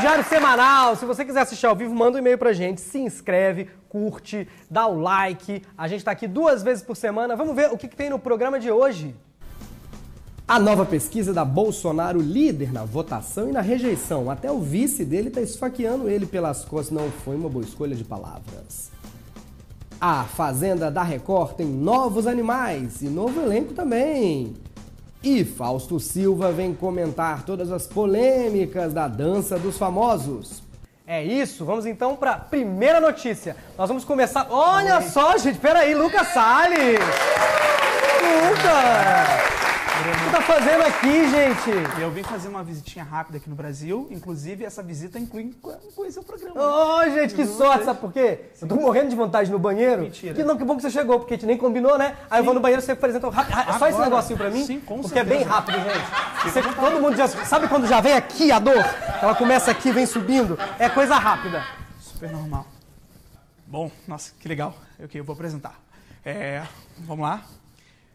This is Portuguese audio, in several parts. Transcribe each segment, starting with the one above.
Diário Semanal. Se você quiser assistir ao vivo, manda um e-mail pra gente. Se inscreve, curte, dá o like. A gente tá aqui duas vezes por semana. Vamos ver o que, que tem no programa de hoje. A nova pesquisa da Bolsonaro líder na votação e na rejeição. Até o vice dele está esfaqueando ele pelas costas. Não foi uma boa escolha de palavras. A Fazenda da Record tem novos animais e novo elenco também. E Fausto Silva vem comentar todas as polêmicas da dança dos famosos. É isso, vamos então para a primeira notícia. Nós vamos começar. Olha Oi. só, gente, peraí, Lucas Salles! Lucas! O que tá fazendo aqui, gente? Eu vim fazer uma visitinha rápida aqui no Brasil. Inclusive, essa visita inclui conhecer o programa. Ô, oh, gente, que sorte, sabe por quê? Eu tô morrendo de vontade no banheiro. Mentira. Que, não, que bom que você chegou, porque a gente nem combinou, né? Aí Sim. eu vou no banheiro, você apresenta rápido. Só esse negocinho pra mim? Sim, com Porque certeza. é bem rápido, gente. Você, todo mundo já... Sabe quando já vem aqui a dor? Ela começa aqui, vem subindo. É coisa rápida. Super normal. Bom, nossa, que legal. Ok, eu vou apresentar. É, vamos lá.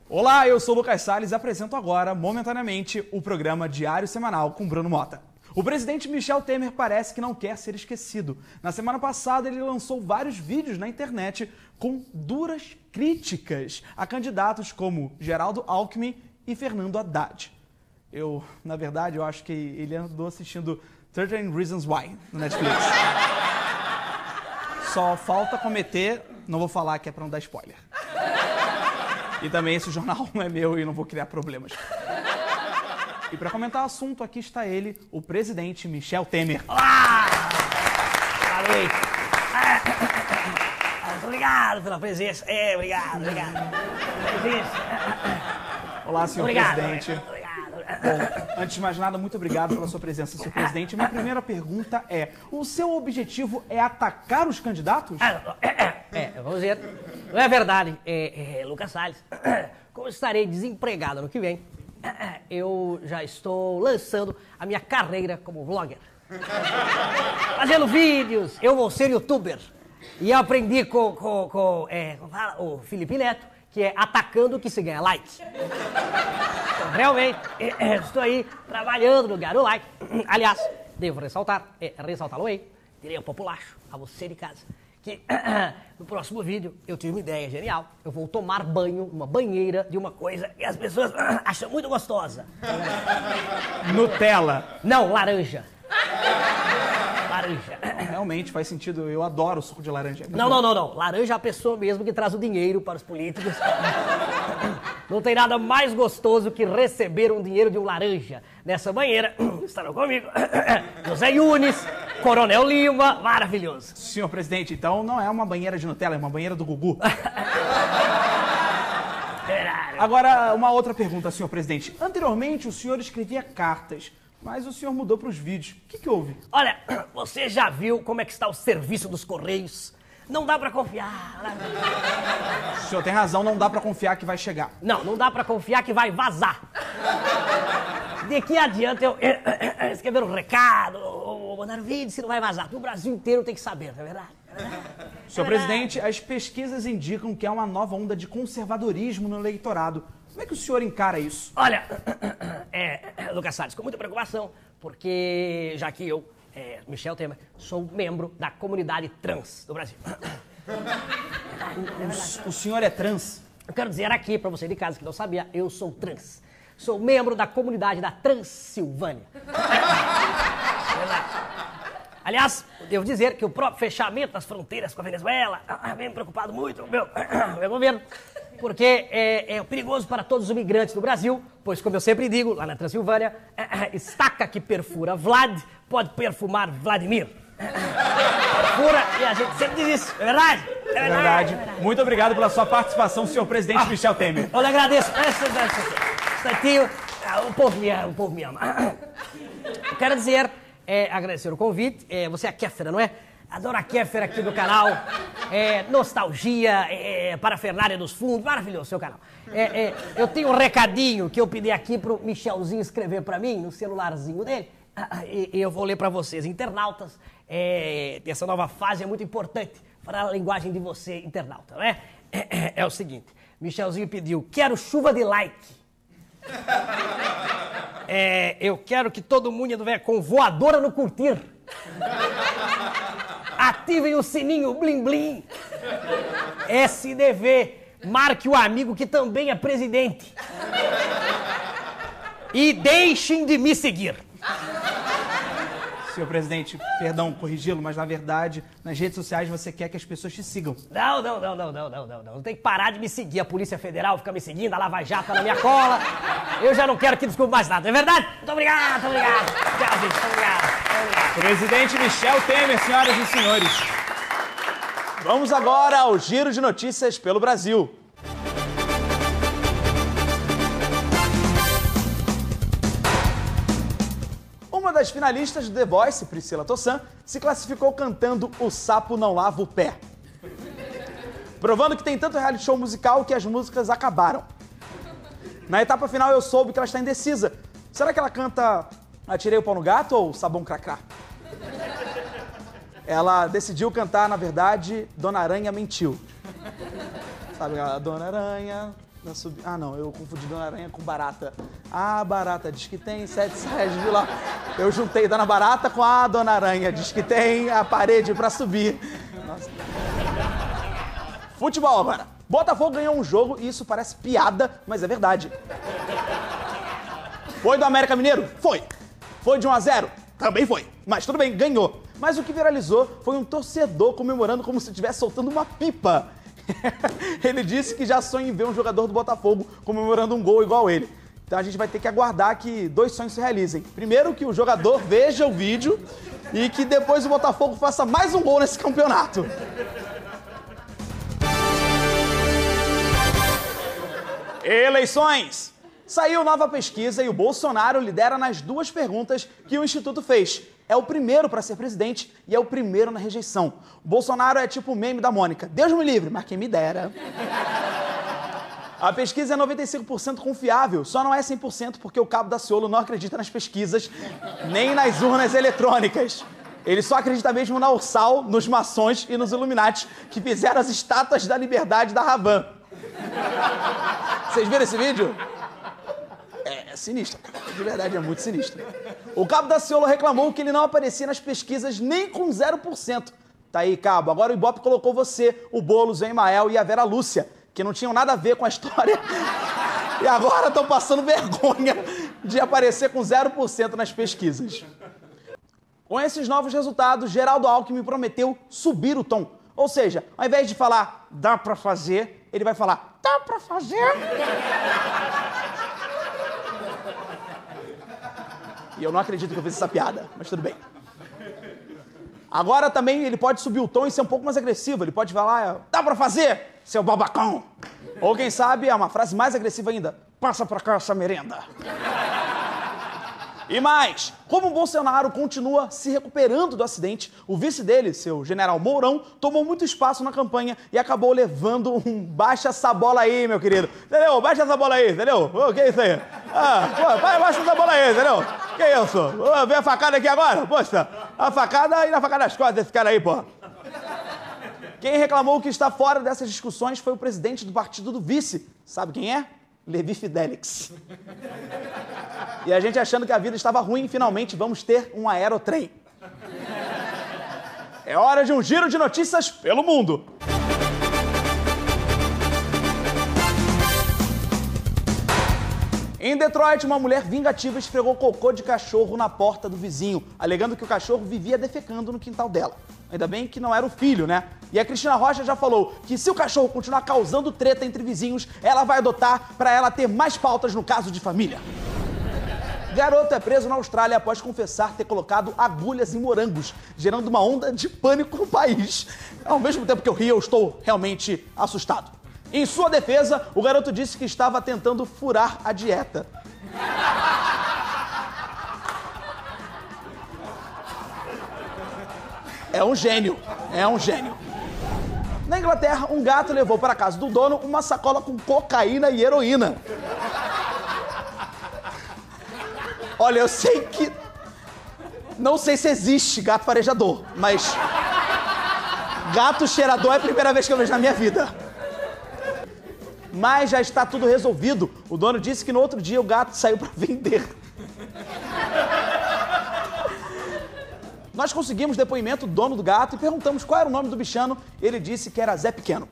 Olá, eu sou o Lucas Salles e apresento agora, momentaneamente, o programa Diário Semanal com Bruno Mota. O presidente Michel Temer parece que não quer ser esquecido. Na semana passada, ele lançou vários vídeos na internet com duras críticas a candidatos como Geraldo Alckmin e Fernando Haddad. Eu, na verdade, eu acho que ele andou assistindo 13 Reasons Why no Netflix. Só falta cometer, não vou falar que é para não dar spoiler. E também esse jornal não é meu e não vou criar problemas. E para comentar o assunto, aqui está ele, o presidente Michel Temer. Olá! Muito obrigado pela presença. É, obrigado, obrigado. Olá, senhor obrigado, presidente. Obrigado. Bom, antes de mais nada, muito obrigado pela sua presença, senhor presidente. Minha primeira pergunta é: o seu objetivo é atacar os candidatos? É, vamos ver. Não é verdade, é, é, Lucas Salles. Como estarei desempregado ano que vem, eu já estou lançando a minha carreira como vlogger. Fazendo vídeos, eu vou ser youtuber. E eu aprendi com, com, com é, o Felipe Neto, que é atacando que se ganha like. Então, realmente, estou aí trabalhando no Garo Like. Aliás, devo ressaltar, é, ressaltá-lo aí, direi ao populacho, a você de casa que no próximo vídeo eu tive uma ideia genial. Eu vou tomar banho, uma banheira de uma coisa que as pessoas acham muito gostosa. Nutella. Não, laranja. Laranja. Realmente faz sentido. Eu adoro suco de laranja. Não, não, não, não. Laranja é a pessoa mesmo que traz o dinheiro para os políticos. Não tem nada mais gostoso que receber um dinheiro de um laranja. Nessa banheira estarão comigo José Yunes, Coronel Lima, maravilhoso. Senhor presidente, então não é uma banheira de Nutella, é uma banheira do Gugu. Agora, uma outra pergunta, senhor presidente. Anteriormente, o senhor escrevia cartas, mas o senhor mudou para os vídeos. O que, que houve? Olha, você já viu como é que está o serviço dos Correios? Não dá para confiar. O senhor tem razão, não dá para confiar que vai chegar. Não, não dá para confiar que vai vazar. De que adianta eu escrever um recado ou mandar um vídeo se não vai vazar? O Brasil inteiro tem que saber, não é verdade? Senhor presidente, as pesquisas indicam que há uma nova onda de conservadorismo no eleitorado. Como é que o senhor encara isso? Olha, é, Lucas Salles, com muita preocupação, porque já que eu é, Michel Temer, sou membro da comunidade trans do Brasil. O, o senhor é trans? Eu quero dizer aqui para você de casa que não sabia, eu sou trans. Sou membro da comunidade da Transilvânia. Aliás, devo dizer que o próprio fechamento das fronteiras com a Venezuela vem me preocupado muito o meu, meu governo, porque é, é, perigoso para todos os imigrantes do Brasil, pois, como eu sempre digo, lá na Transilvânia, estaca que perfura Vlad pode perfumar Vladimir. Perfura e a gente sempre diz isso, é verdade? É verdade. É verdade. Muito obrigado pela sua participação, senhor presidente ah, Michel Temer. Eu lhe agradeço. Instantinho, ah, o povo me ama, o povo me ama. Quero dizer, é, agradecer o convite, é, você é a Kéfera, não é? A Kéfera aqui do canal. É, nostalgia, é, é parafernália dos fundos, maravilhoso seu canal. É, é, eu tenho um recadinho que eu pedi aqui pro Michelzinho escrever para mim no celularzinho dele. E, e eu vou ler para vocês, internautas. É, essa nova fase é muito importante para a linguagem de você, internauta, não é? O seguinte: Michelzinho pediu, quero chuva de like. Eu quero que todo mundo venha com voadora no curtir. Ativem o sininho blim blim. SDV, marque o amigo que também é presidente. E deixem de me seguir. Senhor presidente, perdão corrigi-lo, mas na verdade, nas redes sociais você quer que as pessoas te sigam. Não, não, não, não, não, não, não, não. Tem que parar de me seguir. A Polícia Federal fica me seguindo, a Lava Jato tá na minha cola. Eu já não quero que desculpe mais nada, é verdade? Muito obrigado, muito obrigado. Tchau, gente, muito obrigado. Muito obrigado. Presidente Michel Temer, senhoras e senhores. Vamos agora ao giro de notícias pelo Brasil. Das finalistas do The Voice, Priscila Tossan, se classificou cantando O Sapo Não Lava o Pé. Provando que tem tanto reality show musical que as músicas acabaram. Na etapa final eu soube que ela está indecisa. Será que ela canta Atirei o pau no gato ou Sabão Cracrá? Ela decidiu cantar, na verdade, Dona Aranha mentiu. Sabe, a Dona Aranha. Na sub- Ah, não, eu confundi Dona Aranha com Barata. Ah, Barata, diz que tem sete saias de lá. Eu juntei Dona Barata com a Dona Aranha, diz que tem a parede pra subir. Nossa. Futebol agora. Botafogo ganhou um jogo e isso parece piada, mas é verdade. Foi do América Mineiro? Foi. Foi de 1 a 0? Também foi. Mas tudo bem, ganhou. Mas o que viralizou foi um torcedor comemorando como se estivesse soltando uma pipa. ele disse que já sonha em ver um jogador do Botafogo comemorando um gol igual ele. Então a gente vai ter que aguardar que dois sonhos se realizem. Primeiro, que o jogador veja o vídeo e que depois o Botafogo faça mais um gol nesse campeonato. Eleições! Saiu nova pesquisa e o Bolsonaro lidera nas duas perguntas que o Instituto fez. É o primeiro para ser presidente e é o primeiro na rejeição. O Bolsonaro é tipo o meme da Mônica. Deus me livre, mas quem me dera. A pesquisa é 95% confiável, só não é 100% porque o Cabo da Ciolo não acredita nas pesquisas, nem nas urnas eletrônicas. Ele só acredita mesmo na Ursal, nos maçons e nos Illuminati, que fizeram as estátuas da liberdade da Ravan. Vocês viram esse vídeo? É, sinistro. De verdade, é muito sinistro. O Cabo da Ciolo reclamou que ele não aparecia nas pesquisas nem com 0%. Tá aí, Cabo. Agora o Ibope colocou você, o Boulos, o Emael e a Vera Lúcia, que não tinham nada a ver com a história. E agora estão passando vergonha de aparecer com 0% nas pesquisas. Com esses novos resultados, Geraldo Alckmin prometeu subir o tom. Ou seja, ao invés de falar dá pra fazer, ele vai falar dá pra fazer. E eu não acredito que eu fiz essa piada, mas tudo bem. Agora também ele pode subir o tom e ser um pouco mais agressivo. Ele pode falar, dá pra fazer, seu babacão. Ou quem sabe, é uma frase mais agressiva ainda, passa pra cá essa merenda. E mais, como o Bolsonaro continua se recuperando do acidente, o vice dele, seu general Mourão, tomou muito espaço na campanha e acabou levando um baixa essa bola aí, meu querido. Entendeu? Baixa essa bola aí, entendeu? Ô, que isso aí? Ah, vai, baixa essa bola aí, entendeu? Que isso? Vem a facada aqui agora? Poxa, a facada e na facada das costas desse cara aí, pô. Quem reclamou que está fora dessas discussões foi o presidente do partido do vice. Sabe quem é? Levi Fidelix. E a gente achando que a vida estava ruim, finalmente vamos ter um aerotrem. É hora de um giro de notícias pelo mundo. Em Detroit, uma mulher vingativa esfregou cocô de cachorro na porta do vizinho, alegando que o cachorro vivia defecando no quintal dela. Ainda bem que não era o filho, né? E a Cristina Rocha já falou que se o cachorro continuar causando treta entre vizinhos, ela vai adotar para ela ter mais pautas no caso de família. Garoto é preso na Austrália após confessar ter colocado agulhas em morangos, gerando uma onda de pânico no país. Ao mesmo tempo que eu ri, eu estou realmente assustado. Em sua defesa, o garoto disse que estava tentando furar a dieta. É um gênio, é um gênio. Na Inglaterra, um gato levou para casa do dono uma sacola com cocaína e heroína. Olha, eu sei que. Não sei se existe gato farejador, mas. Gato cheirador é a primeira vez que eu vejo na minha vida. Mas já está tudo resolvido. O dono disse que no outro dia o gato saiu para vender. Nós conseguimos depoimento do dono do gato e perguntamos qual era o nome do bichano. Ele disse que era Zé Pequeno.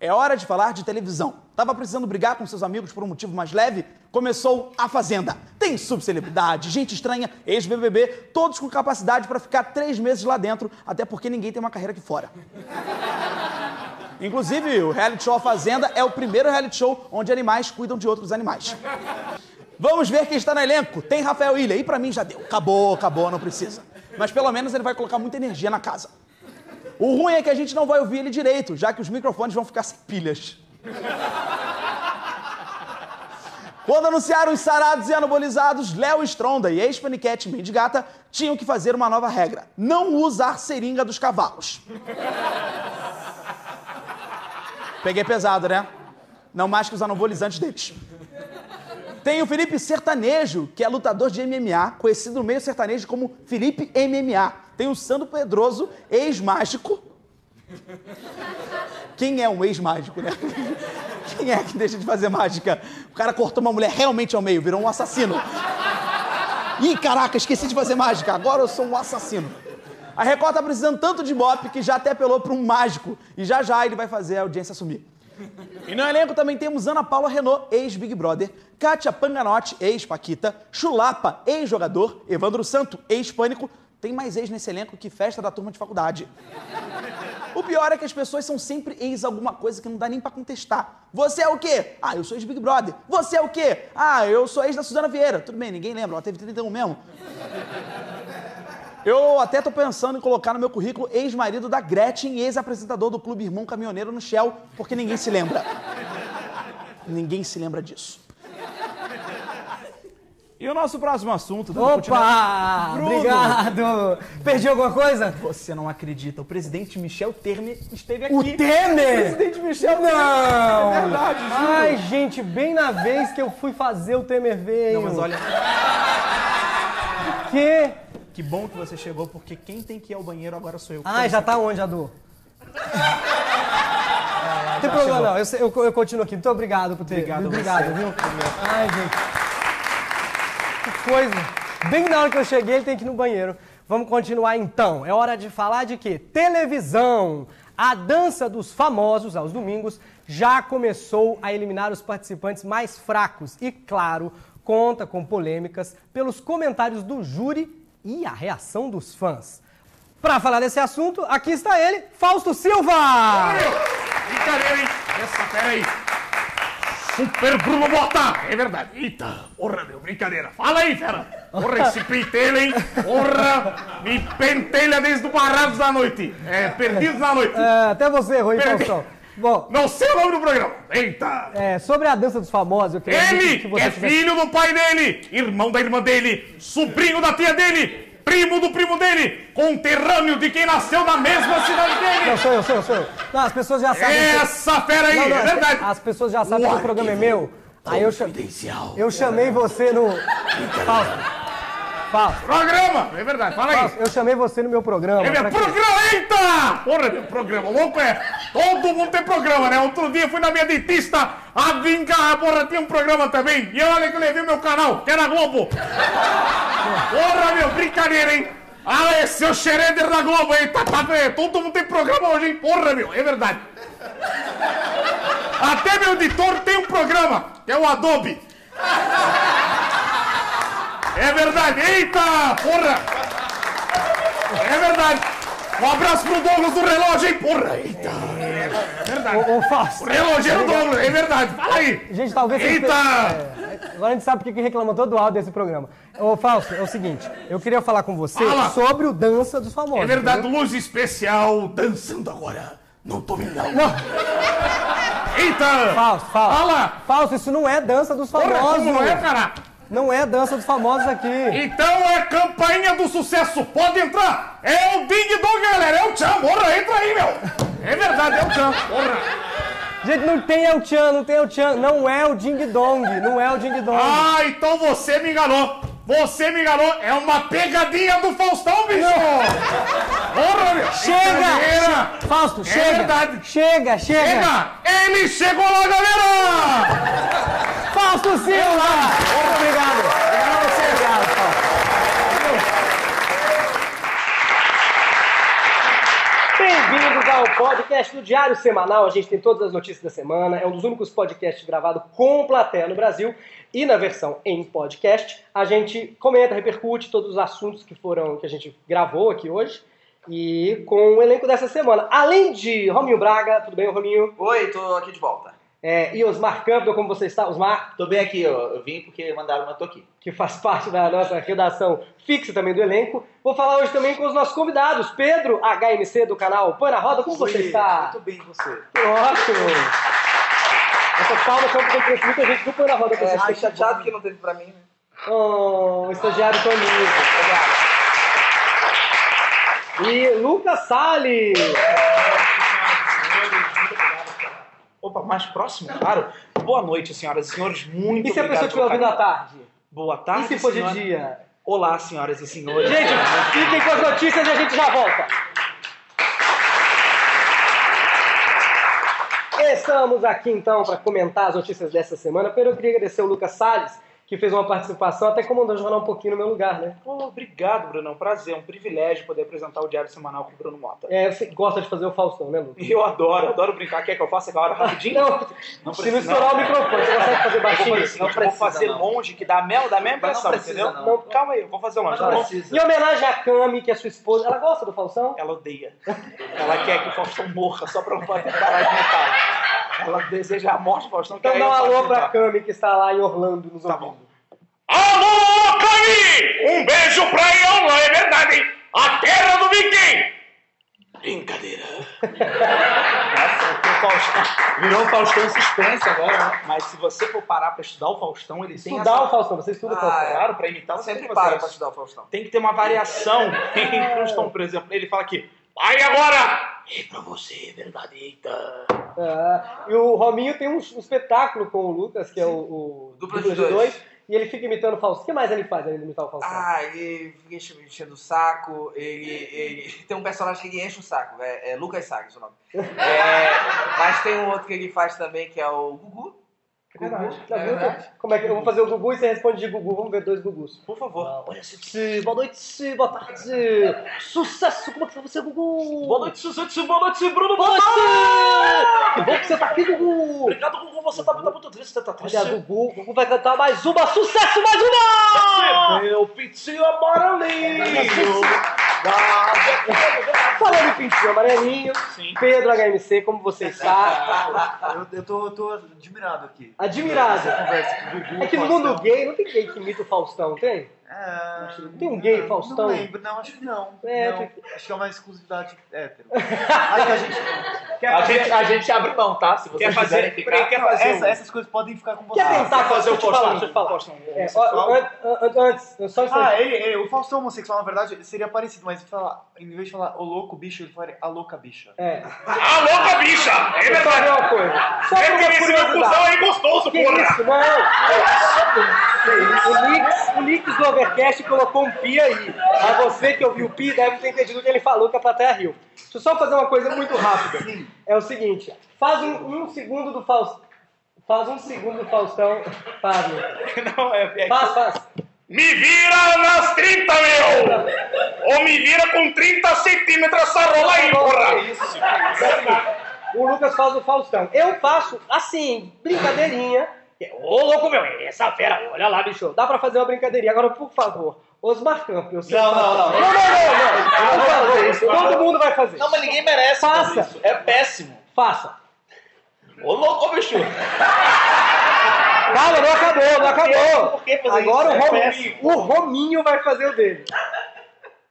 É hora de falar de televisão. Tava precisando brigar com seus amigos por um motivo mais leve? Começou a Fazenda. Tem subcelebridade, gente estranha, ex-BBB, todos com capacidade para ficar três meses lá dentro, até porque ninguém tem uma carreira aqui fora. Inclusive, o reality show A Fazenda é o primeiro reality show onde animais cuidam de outros animais. Vamos ver quem está no elenco. Tem Rafael Ilha. E pra mim já deu. Acabou, acabou, não precisa. Mas pelo menos ele vai colocar muita energia na casa. O ruim é que a gente não vai ouvir ele direito, já que os microfones vão ficar sem pilhas. Quando anunciaram os sarados e anabolizados, Léo Stronda e ex-paniquete Mendigata tinham que fazer uma nova regra: não usar seringa dos cavalos. Peguei pesado, né? Não mais que os anabolizantes deles. Tem o Felipe Sertanejo, que é lutador de MMA, conhecido no meio sertanejo como Felipe MMA. Tem o Sandro Pedroso, ex-mágico. Quem é um ex-mágico, né? Quem é que deixa de fazer mágica? O cara cortou uma mulher realmente ao meio, virou um assassino. Ih, caraca, esqueci de fazer mágica, agora eu sou um assassino. A Record tá precisando tanto de Bop que já até apelou para um mágico. E já já ele vai fazer a audiência sumir. E no elenco também temos Ana Paula Renault, ex-Big Brother, Kátia Panganotti, ex-Paquita, Chulapa, ex-jogador, Evandro Santo, ex-Pânico. Tem mais ex nesse elenco que festa da turma de faculdade. O pior é que as pessoas são sempre ex alguma coisa que não dá nem pra contestar. Você é o quê? Ah, eu sou ex-Big Brother. Você é o quê? Ah, eu sou ex da Suzana Vieira. Tudo bem, ninguém lembra, ela teve 31 mesmo. Eu até tô pensando em colocar no meu currículo ex-marido da Gretchen e ex-apresentador do Clube Irmão Caminhoneiro no Shell, porque ninguém se lembra. ninguém se lembra disso. E o nosso próximo assunto... Opa! Bruno! Obrigado! Perdi alguma coisa? Você não acredita, o presidente Michel Temer esteve aqui. O Temer! presidente Michel Não! É verdade, juro. Ai, gente, bem na vez que eu fui fazer o Temer veio. Não, mas olha, Que? que bom que você chegou, porque quem tem que ir ao banheiro agora sou eu. Ai, já tá onde, Adu? Não tem problema não, eu, eu, eu continuo aqui. Muito obrigado por ter. Obrigado obrigado viu? Ai, gente. Que coisa. Bem na hora que eu cheguei, ele tem que ir no banheiro. Vamos continuar então. É hora de falar de quê? Televisão. A dança dos famosos aos domingos já começou a eliminar os participantes mais fracos e, claro, conta com polêmicas pelos comentários do júri e a reação dos fãs. Para falar desse assunto, aqui está ele, Fausto Silva! Brincadeira, hein? Essa, peraí. Super Bruno Bota! É verdade. Eita, porra, meu, brincadeira. Fala aí, fera. Porra, esse pentelho, hein? Porra, me pentelha desde o Barrados da Noite. É, Perdidos na Noite. É, até você hein, Peraí. Faustão? Bom, Não sei o nome do programa. Eita. é, sobre a dança dos famosos, eu queria Ele, que é tivesse- filho do pai dele, irmão da irmã dele, sobrinho da tia dele, primo do primo dele, conterrâneo de quem nasceu na mesma cidade dele. sou eu, sou eu, sou eu. Não, as pessoas já sabem. que- Essa fera aí, Não, não, é as- verdade. As pessoas já sabem que o programa é meu. Aí eu, eu chamei você no. Fausto. Programa, é verdade, fala aí. Eu chamei você no meu programa. É meu programa, eita! Porra, meu programa, louco é. Todo mundo tem programa, né? Outro dia fui na minha dentista, a vingar, porra, tinha um programa também. E olha que eu levei meu canal, que era Globo. Porra, meu, brincadeira, hein? Ah, esse é o Schroeder da Globo, hein? Tá, tá, é, todo mundo tem programa hoje, hein? Porra, meu, é verdade. Até meu editor tem um programa, que é o Adobe. É verdade, eita, porra! É verdade. Um abraço pro Douglas do relógio, hein? Porra, eita. É verdade. Ô, ô, Fausto. O relogeiro Douglas, é verdade. Fala aí. Gente, talvez Eita! tenham- Agora a gente sabe porque que reclamou todo o áudio desse programa. Ô, Fausto, é o seguinte, eu queria falar com você Fala. sobre o Dança dos Famosos. É verdade, entendeu? luz especial dançando agora. Não tô vendo não. Não, Eita! Fausto, Fausto. Fala! Fausto, isso não é Dança dos Porra, Famosos. como não é, cara? Não é Dança dos Famosos aqui. Então é campainha do sucesso. Pode entrar. É o Ding Dong, galera. É o Tchan. Porra, entra aí, meu. É verdade, é o Tchan. Porra. Gente, não tem El Chan, não tem El Chan. Não é o Ding Dong, não é o Ding Dong. Ah, então você me enganou. Você me enganou. É uma pegadinha do Faustão, bicho. Porra, meu. Chega! Fausto, É chega! verdade. Chega, chega! Chega! Ele chegou lá, galera! Fausto Silva! Muito obrigado. Obrigado a você. Obrigado, Fausto. Bem-vindos ao podcast do Diário Semanal. A gente tem todas as notícias da semana. É um dos únicos podcasts gravados com plateia no Brasil. E na versão em podcast, a gente comenta, repercute todos os assuntos que foram que a gente gravou aqui hoje. E com o elenco dessa semana. Além de Rominho Braga, tudo bem, Rominho? Oi, tô aqui de volta. É, e Osmar Campbell, como você está? Osmar, Tô bem aqui, eu, eu vim porque mandaram, mas tô aqui. que faz parte da nossa redação fixa também do elenco. Vou falar hoje também com os nossos convidados. Pedro, HMC do canal Põe na Roda, como você está? Muito bem, você? Ótimo! Essas palmas são porque trouxe muita gente do Põe na Roda pra É, vocês. ai, chateado que não teve pra mim, né? Oh, estagiário Toninho. E Lucas Salles. Opa, mais próximo, claro. Boa noite, senhoras e senhores. Muito E se a pessoa obrigado estiver ouvindo à tarde? Boa tarde, E se for de senhora. dia? Olá, senhoras e senhores. Gente, fiquem com as notícias e a gente já volta. Estamos aqui então para comentar as notícias dessa semana. Primeiro eu queria agradecer o Lucas Salles, que fez uma participação, até comandou o jornal um pouquinho no meu lugar, né? Pô, obrigado, Bruno. É um prazer, é um privilégio poder apresentar o Diário Semanal com o Bruno Mota. É, você gosta de fazer o Faustão, né, Lucas? Eu adoro, adoro brincar. Quer que eu faça agora rapidinho? Não, Não se precisa, não estourar não. o microfone, você consegue fazer Eu vou baixinho? fazer, o seguinte, eu vou precisa, fazer não. longe, que dá a mesma, dá a mesma Mas não impressão, precisa, entendeu? não. Não, calma aí, eu vou fazer longe. tá Não bom? precisa. Em homenagem à Cami, que é sua esposa, ela gosta do Faustão? Ela odeia. Ela quer que o Faustão morra só pra não poder parar de imitar. Ela deseja a morte do Faustão. Então dá um alô pra. Cami, que está lá em Orlando nos Tá ouvindo. bom. Alô, Cami! Um beijo pra Ion, é verdade, hein? A terra do Viking! Brincadeira. Nossa, o Faustão. Virou um Faustão suspense agora, né? Mas se você for parar pra estudar o Faustão, ele tem Estudar essa... o Faustão, você estuda o Ah, Faustão? é. Claro, pra imitar você Sempre tem que para pra estudar o Faustão. Tem que ter uma variação entre os tons. Por exemplo, ele fala aqui. Aí agora, É pra você, é verdade, eita. Ah, e o Rominho tem um, um espetáculo com o Lucas, que é o, o Dupla de dois. e ele fica imitando o Faustão. O que mais ele faz além de imitar o Faustão? Ah, ele fica enche- enchendo o saco, ele, ele... Tem um personagem que ele enche o saco, é, é Lucas Salles o nome. É, mas tem um outro que ele faz também, que é o Gugu. É verdade. Gugu, Tá é verdade. Como é que eu vou fazer o Gugu e você responde de Gugu? Vamos ver dois Gugus. Por favor. Olha, Cid, boa noite, boa tarde. Sucesso, como é que foi você, Gugu? Boa noite, Suzete. Boa noite, Bruno. Boa noite! Que bom que você tá aqui, Gugu. Obrigado, Gugu. Você tá muito, muito triste. Você tá triste. Olha, Gugu, Gugu vai cantar mais uma. Sucesso, mais uma! Meu pitinho amarelinho. Falando em pintinho amarelinho, Sim. Pedro HMC, como você está? Eu, eu tô, tô admirado aqui. Admirado. Conversa com o Gugu. É que no mundo gay não tem gay que imita o Faustão, tem? É, Tem um gay, não, Faustão? Não lembro, não, acho que não. É, não. tem- Acho que é uma exclusividade hétero. acho que a gente. A gente, a gente abre mão, tá? Se vocês Quer fazer- quiserem ficar... Quer fazer Essa- um- essas coisas podem ficar com você. Quer tentar Quer fazer o Faustão? deixa eu falar. É, antes, eu só Ah, ele, ele- o Faustão homossexual, na verdade, seria parecido, mas fala, em vez de falar o louco bicho, ele falaria a louca bicha. É, a louca bicha! É eu só verdade. uma coisa. Só É por que uma esse meu cuzão aí gostoso, Que porra! isso, não! O Nix, o Nix do Overcast colocou um pi aí. Mas você que ouviu o pi deve ter entendido o que ele falou que a plateia riu. Deixa eu só fazer uma coisa muito rápida. É o seguinte, faz um, um segundo do Faustão. Faz um segundo do Faustão. Faz, meu. Não, é... é faz, faz. Me vira nas 30, meu! Ou me vira com 30 centímetros essa rola aí, porra! O Lucas faz o Faustão. Eu faço assim, brincadeirinha. Ô, louco meu, essa fera, olha lá, bicho. Dá pra fazer uma brincadeirinha. Agora, por favor, Osmar Campos. Não, não, não. Não, não, não. não. Por favor, todo mundo vai fazer. Não, mas ninguém merece Faça. fazer isso. É péssimo. Faça. Ô, louco, bicho. Calma, não acabou, não acabou. Por que fazer Agora isso? o, É o Rominho vai fazer o dele.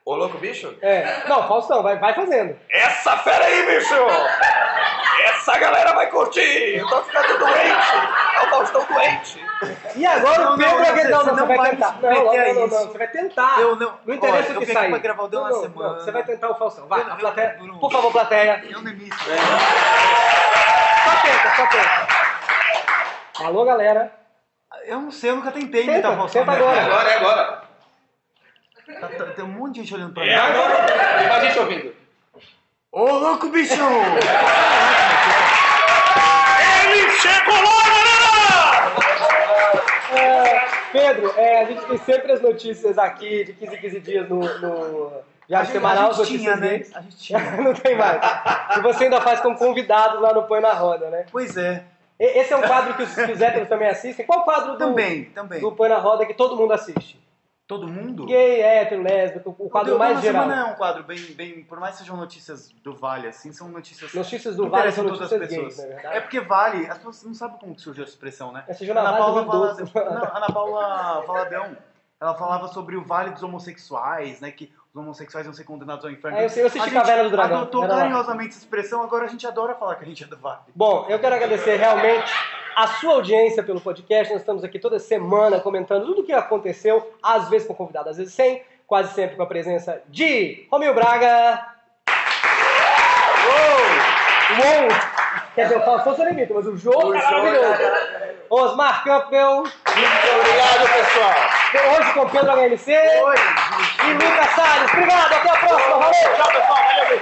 Ô louco bicho? É. Não, Faustão, vai, vai fazendo. Essa fera aí, bicho! Essa galera vai curtir! Eu tô ficando doente. É o Faustão doente. E agora Não, o Pedro não, é você- não, você não, você vai tentar. Não, não, não, não, você vai tentar. Eu não- Não interessa Olha, o que sair. pra gravar o Deu Não, na não, Semana. não, Você vai tentar o Faustão. Vai, Eu- a plateia. eu- eu- Por favor, plateia. Eu nem me Só tenta, só tenta. Alô, galera. Eu não sei, eu nunca tentei Tenta, imitar Faustão. tenta agora. Agora é agora. Tá- tá- Tem um monte de gente olhando pra mim. É agora! Tem mais gente ouvindo. Ô, louco bicho! Ele chegou lá, galera! É, Pedro, é, a gente tem sempre as notícias aqui de 15 em 15 dias no, no Diário gente- Semanal, a as gente notícias tinha, né? A gente tinha. Não tem mais. E você ainda faz como convidado lá no Põe na Roda, né? Pois é. E- Esse é um quadro que os, que os héteros também assistem. Qual quadro do, Também, também. do Põe na Roda que todo mundo assiste? Todo mundo? Gay, hétero, lésbico, o quadro mais geral. Semana é um quadro bem, bem. Por mais que sejam notícias do Vale, assim, são notícias. Notícias do Vale são todas as gays, pessoas. É porque Vale, as pessoas não sabem como que surgiu essa expressão, né? Na Ana Paula, Rio Vala- Doce. não, Ana Paula Valadão. Ela falava sobre o Vale dos homossexuais, né? Que os homossexuais iam ser condenados ao inferno. É, eu eu assisti A Caverna do Dragão, adotou carinhosamente essa expressão, agora a gente adora falar que a gente é do Vale. Bom, eu quero agradecer realmente a sua audiência pelo podcast. Nós estamos aqui toda semana comentando tudo o que aconteceu, às vezes com convidado, às vezes sem, quase sempre com a presença de Romil Braga. Uou! Uou! Quer dizer, eu falo só seu limite, mas o jogo é maravilhoso. Osmar Campbell. Muito obrigado, pessoal. Hoje com Pedro HMC. Oi, E Lucas Salles. Obrigado, até a próxima. Valeu! Tchau, pessoal. Valeu.